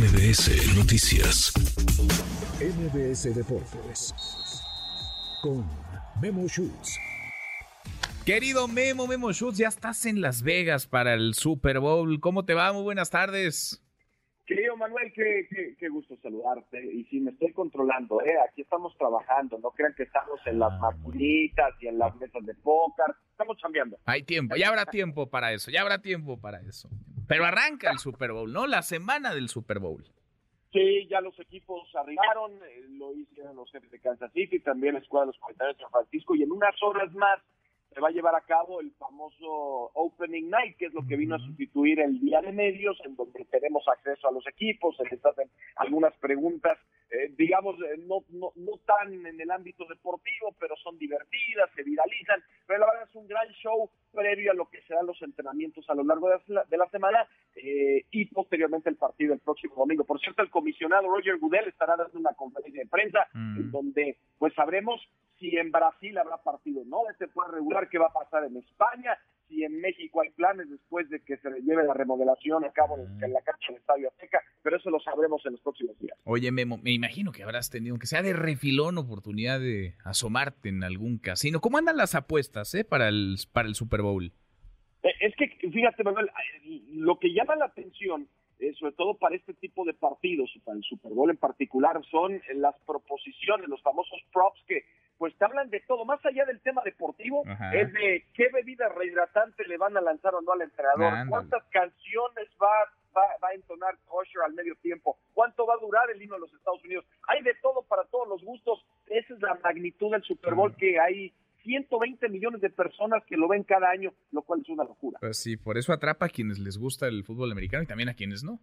MBS Noticias. MBS Deportes. Con Memo Schutz. Querido Memo, Memo Schutz, ya estás en Las Vegas para el Super Bowl. ¿Cómo te va? Muy buenas tardes. Querido Manuel, qué, qué, gusto saludarte. Y si me estoy controlando, ¿eh? aquí estamos trabajando. No crean que estamos en las ah, maquinitas y en las mesas de póker. Estamos cambiando. Hay tiempo, ya habrá tiempo para eso, ya habrá tiempo para eso. Pero arranca el Super Bowl, ¿no? La semana del Super Bowl. Sí, ya los equipos arribaron, eh, lo hicieron los jefes de Kansas City, también la escuadra de los comentarios de San Francisco, y en unas horas más se va a llevar a cabo el famoso Opening Night, que es lo que vino a sustituir el día de medios, en donde tenemos acceso a los equipos, se les hacen algunas preguntas, eh, digamos, eh, no, no, no tan en el ámbito deportivo, pero son divertidas, se viralizan, pero la verdad es un gran show previo a lo que serán los entrenamientos a lo largo de la, de la semana eh, y posteriormente el partido el próximo domingo. Por cierto, el comisionado Roger Goodell estará dando una conferencia de prensa en mm. donde pues sabremos si en Brasil habrá partido no este puede regular qué va a pasar en España, si en México hay planes después de que se lleve la remodelación a cabo en, la cancha del Estadio Azteca, pero eso lo sabremos en los próximos días. Oye, Memo, me imagino que habrás tenido, que sea de refilón, oportunidad de asomarte en algún casino. ¿Cómo andan las apuestas eh, para, el, para el Super Bowl? Eh, es que, fíjate, Manuel, lo que llama la atención eh, sobre todo para este tipo de partidos, para el Super Bowl en particular, son las proposiciones, los famosos props que pues te hablan de todo, más allá del tema deportivo, es de qué bebida rehidratante le van a lanzar o no al entrenador, cuántas canciones va, va, a entonar Kosher al medio tiempo, cuánto va a durar el himno de los Estados Unidos. Hay de todo para todos los gustos, esa es la magnitud del Super Bowl que hay 120 millones de personas que lo ven cada año, lo cual es una locura. Pues sí, por eso atrapa a quienes les gusta el fútbol americano y también a quienes no.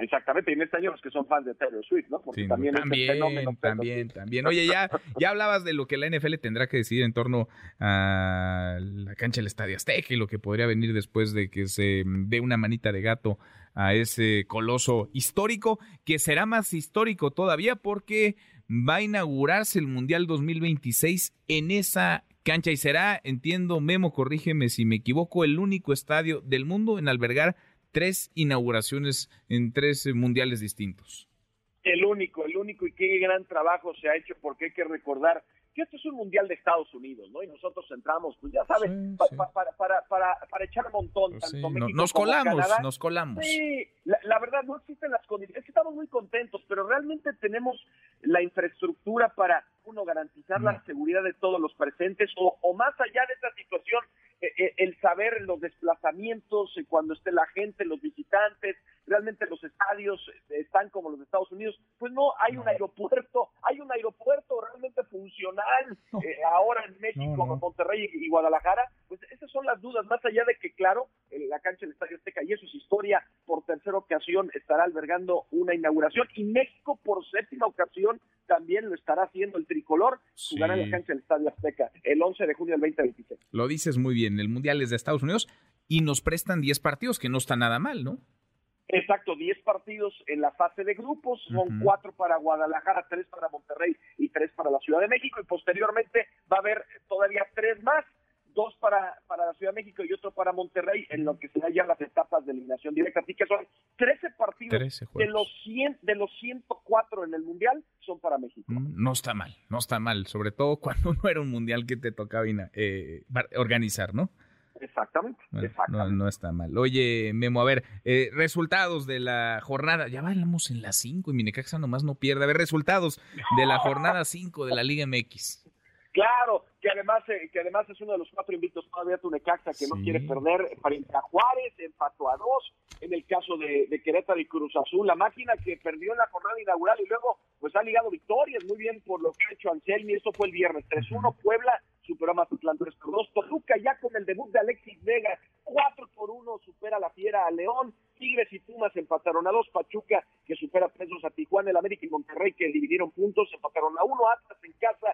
Exactamente, y en este año los que son fans de Taylor Swift, ¿no? Porque también, también, también, también. Oye, ya, ya hablabas de lo que la NFL tendrá que decidir en torno a la cancha del Estadio Azteca y lo que podría venir después de que se dé una manita de gato a ese coloso histórico, que será más histórico todavía porque va a inaugurarse el Mundial 2026 en esa cancha y será, entiendo, Memo, corrígeme si me equivoco, el único estadio del mundo en albergar tres inauguraciones en tres mundiales distintos. El único, el único y qué gran trabajo se ha hecho porque hay que recordar que esto es un mundial de Estados Unidos, ¿no? Y nosotros entramos, pues ya sabes, para, para, para, echar montón. Pues nos colamos, nos colamos. Sí, la, verdad no existen las condiciones, es que estamos muy contentos, pero realmente tenemos la infraestructura para, uno, garantizar la seguridad de todos los presentes o, o más allá de esta situación, eh, eh, el saber los desplazamientos, eh, cuando esté la gente, los visitantes, realmente los estadios están como los de Estados Unidos, pues no, hay un aeropuerto, hay un aeropuerto realmente funcional ahora en México, Monterrey y Guadalajara, pues esas son las dudas, más allá de que, claro, la cancha del Estadio Azteca, y eso es historia, por tercera ocasión estará albergando una inauguración, y México por séptima ocasión también lo estará haciendo el tricolor, jugará en la cancha del Estadio Azteca el 11 de junio del 2026. Lo dices muy bien, el Mundial es de Estados Unidos y nos prestan 10 partidos, que no está nada mal, ¿no? Exacto, 10 partidos en la fase de grupos, son cuatro para Guadalajara, tres para Monterrey y tres para la Ciudad de México y posteriormente va a haber todavía tres más dos para, para la Ciudad de México y otro para Monterrey, en lo que se ya las etapas de eliminación directa. Así que son 13 partidos de los 100, de los 104 en el Mundial son para México. Mm, no está mal, no está mal, sobre todo cuando no era un Mundial que te tocaba eh, organizar, ¿no? Exactamente, No, está mal. Oye, Memo, a ver, eh, resultados de la jornada. Ya vamos en la 5 y Minecaxa nomás no pierde. A ver, resultados de la jornada 5 de la Liga MX. Claro, que además eh, que además es uno de los cuatro invictos todavía Tunecaxa que no quiere perder frente a Juárez, empató a dos, en el caso de, de, Querétaro y Cruz Azul, la máquina que perdió en la jornada inaugural y luego pues ha ligado victorias, muy bien por lo que ha hecho Anselmi, esto fue el viernes, 3-1 Puebla superó a Mazatlán 3 por 2, Toluca ya con el debut de Alexis Vega, 4 por 1 supera la fiera a León, Tigres y Pumas empataron a dos, Pachuca que supera pesos a Tijuana, el América y Monterrey que dividieron puntos, empataron a uno, Atlas en casa 3 por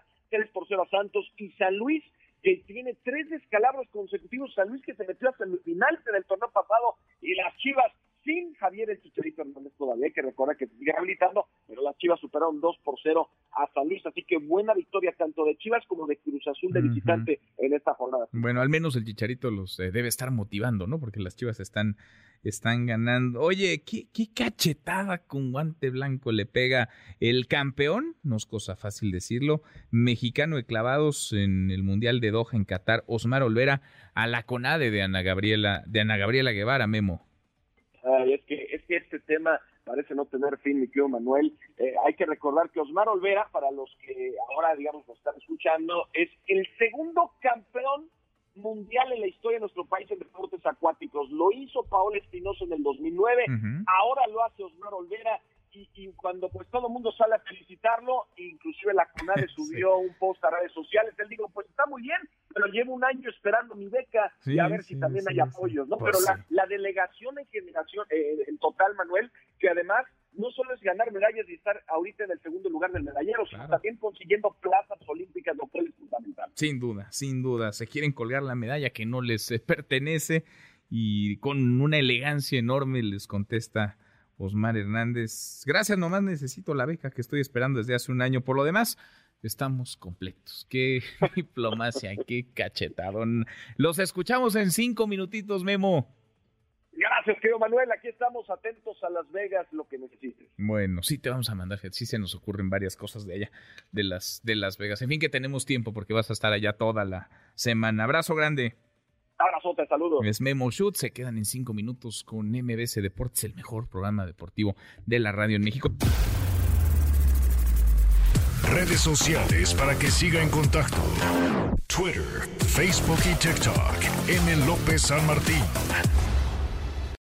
0 a Santos y San Luis que tiene tres descalabros consecutivos, San Luis que se metió hasta el final del torneo pasado y las Chivas sin Javier el Chicharito Hernández todavía, hay que recordar que se sigue rehabilitando, pero las Chivas superaron 2 por 0 a San Luis. Así que buena victoria tanto de Chivas como de Cruz Azul de visitante en esta jornada. Bueno, al menos el Chicharito los eh, debe estar motivando, ¿no? Porque las Chivas están, están ganando. Oye, ¿qué, ¿qué, cachetada con guante blanco le pega el campeón, no es cosa fácil decirlo, mexicano de clavados en el Mundial de Doha en Qatar, Osmar Olvera, a la CONADE de Ana Gabriela, de Ana Gabriela Guevara, Memo. Ay, es que, es que este tema parece no tener fin, mi querido Manuel. Eh, hay que recordar que Osmar Olvera, para los que ahora, digamos, lo están escuchando, es el segundo campeón mundial en la historia de nuestro país en deportes acuáticos. Lo hizo Paola Espinosa en el 2009, ahora lo hace Osmar Olvera y, cuando pues todo el mundo sale a felicitarlo, inclusive la CONADE subió un post a redes sociales, él dijo, pues está muy bien, pero llevo un año esperando mi beca y a ver si también hay apoyos, ¿no? Pues pero la, delegación en generación, eh, en total, Manuel, que además no solo es ganar medallas y estar ahorita en el segundo lugar del medallero, sino también consiguiendo plazas olímpicas, lo cual es fundamental. Sin duda, sin duda, se quieren colgar la medalla que no les eh, pertenece y con una elegancia enorme les contesta Osmar Hernández. Gracias, nomás necesito la beca que estoy esperando desde hace un año. Por lo demás, estamos completos. Qué diplomacia, qué cachetadón. Los escuchamos en cinco minutitos, Memo. Gracias, querido Manuel. Aquí estamos atentos a Las Vegas, lo que necesites. Bueno, sí te vamos a mandar, sí se nos ocurren varias cosas de allá, de las, de Las Vegas. En fin, que tenemos tiempo porque vas a estar allá toda la semana. Abrazo grande. Abrazote, saludos. Es Memo Shoot, se quedan en cinco minutos con MBC Deportes, el mejor programa deportivo de la radio en México. Redes sociales para que siga en contacto: Twitter, Facebook y TikTok. M. López San Martín.